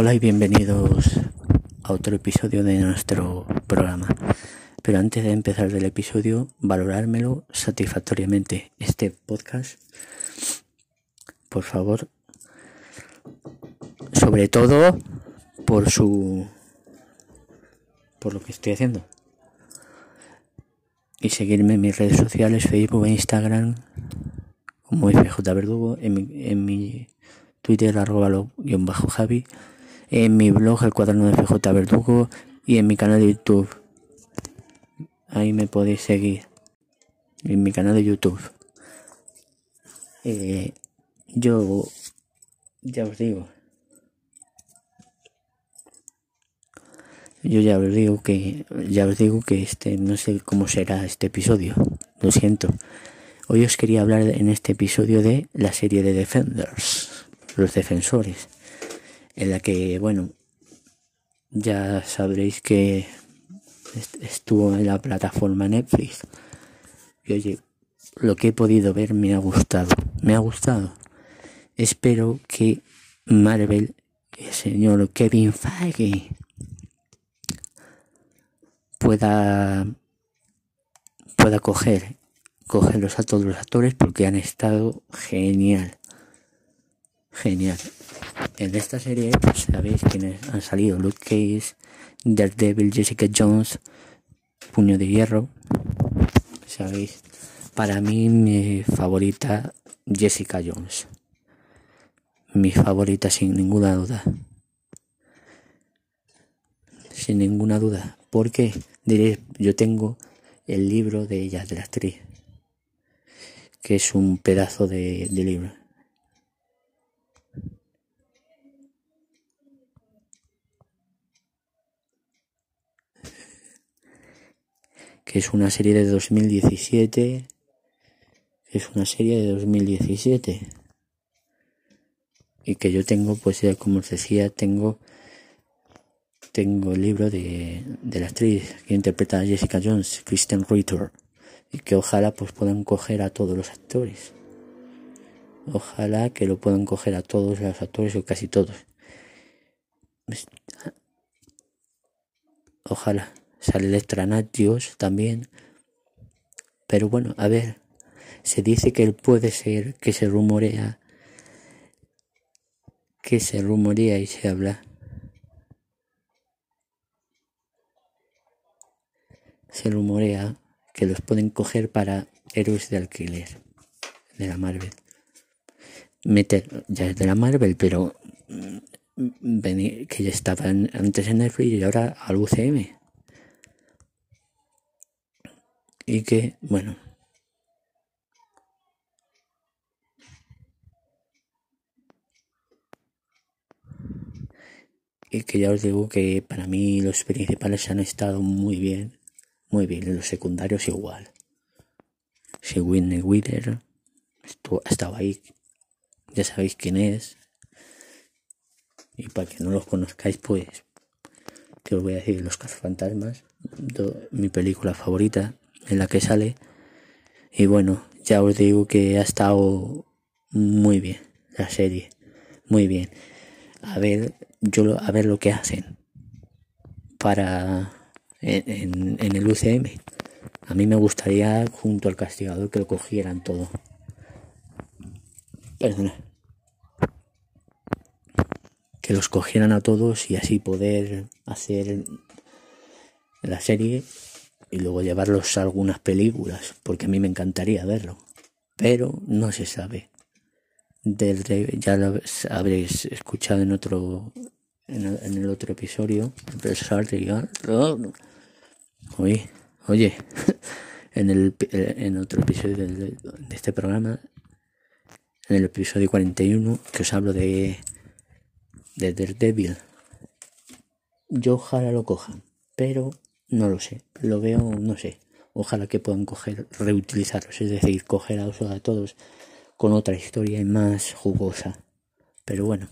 Hola y bienvenidos a otro episodio de nuestro programa. Pero antes de empezar el episodio, valorármelo satisfactoriamente. Este podcast, por favor, sobre todo por su por lo que estoy haciendo y seguirme en mis redes sociales Facebook e Instagram como FJ Verdugo en mi, en mi Twitter arroba lo guion bajo Javi en mi blog el cuaderno de FJ Verdugo y en mi canal de YouTube ahí me podéis seguir en mi canal de YouTube eh, yo ya os digo Yo ya os digo que ya os digo que este no sé cómo será este episodio. Lo siento. Hoy os quería hablar en este episodio de la serie de Defenders, los defensores, en la que bueno, ya sabréis que estuvo en la plataforma Netflix. Y oye, lo que he podido ver me ha gustado, me ha gustado. Espero que Marvel, el señor Kevin Feige pueda pueda coger cogerlos a todos los actores porque han estado genial genial en esta serie pues, sabéis quiénes han salido. Luke Cage Daredevil Jessica Jones Puño de Hierro. Sabéis para mí mi favorita Jessica Jones. Mi favorita sin ninguna duda. Sin ninguna duda. Porque diréis, yo tengo el libro de ella, de la actriz, que es un pedazo de, de libro. Que es una serie de 2017, es una serie de 2017 y que yo tengo, pues ya como os decía, tengo tengo el libro de, de la actriz que interpreta a Jessica Jones, Kristen Ritter, y que ojalá pues puedan coger a todos los actores. Ojalá que lo puedan coger a todos los actores o casi todos. Ojalá. Sale Electranatios también. Pero bueno, a ver. Se dice que él puede ser, que se rumorea, que se rumorea y se habla se rumorea que los pueden coger para héroes de alquiler de la Marvel. Meter, ya es de la Marvel, pero mm, que ya estaban antes en Netflix y ahora al UCM. Y que, bueno. Y que ya os digo que para mí los principales han estado muy bien muy bien, en los secundarios igual. Si Whitney Wither estaba ahí, ya sabéis quién es. Y para que no los conozcáis, pues, que os voy a decir Los Fantasmas, mi película favorita en la que sale. Y bueno, ya os digo que ha estado muy bien la serie, muy bien. A ver, yo a ver lo que hacen para en, en, el UCM. A mí me gustaría, junto al castigador, que lo cogieran todo. Perdona. Que los cogieran a todos y así poder hacer la serie y luego llevarlos a algunas películas, porque a mí me encantaría verlo. Pero no se sabe. Del, ya lo habréis escuchado en otro en el, otro episodio, Oye, oye, en, el, en otro episodio de, este programa, en el episodio 41, que os hablo de, de Daredevil, yo ojalá lo cojan, pero no lo sé, lo veo, no sé, ojalá que puedan coger, reutilizarlos, es decir, coger a, a todos con otra historia más jugosa. Pero bueno,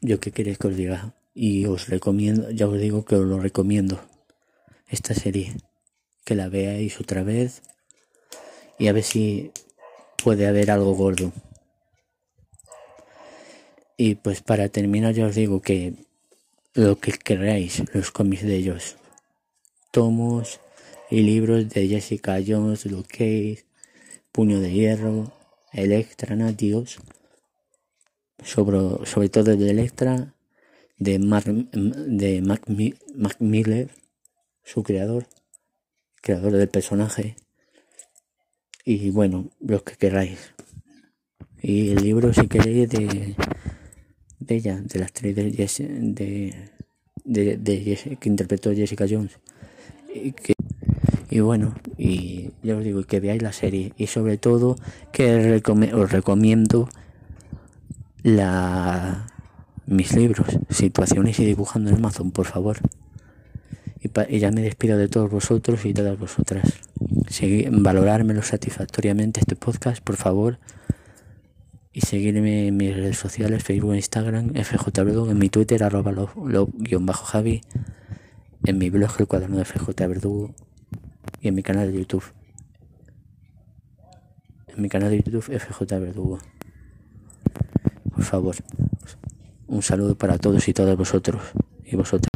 yo qué queréis que os diga, y os recomiendo, ya os digo que os lo recomiendo esta serie, que la veáis otra vez y a ver si puede haber algo gordo. Y pues para terminar ya os digo que lo que queráis, los cómics de ellos, tomos y libros de Jessica Jones, Luke Cage, Puño de Hierro, Electra, Natios, sobre, sobre todo de Electra, de, de Mac Miller, su creador, creador del personaje, y bueno, los que queráis. Y el libro, si queréis, de, de ella, de la actriz de, de, de, que interpretó Jessica Jones. Y, que, y bueno, y ya os digo, que veáis la serie. Y sobre todo, que os recomiendo la mis libros, situaciones y dibujando en Amazon, por favor. Y, ya me despido de todos vosotros y todas vosotras. Seguir, valorármelo satisfactoriamente este podcast, por favor. Y seguirme en mis redes sociales, Facebook, Instagram, FJ en mi Twitter, arroba lo, bajo Javi, en mi blog El Cuaderno de FJ Verdugo y en mi canal de YouTube. En mi canal de YouTube, FJ Verdugo. Por favor, un saludo para todos y todas vosotros y vosotras.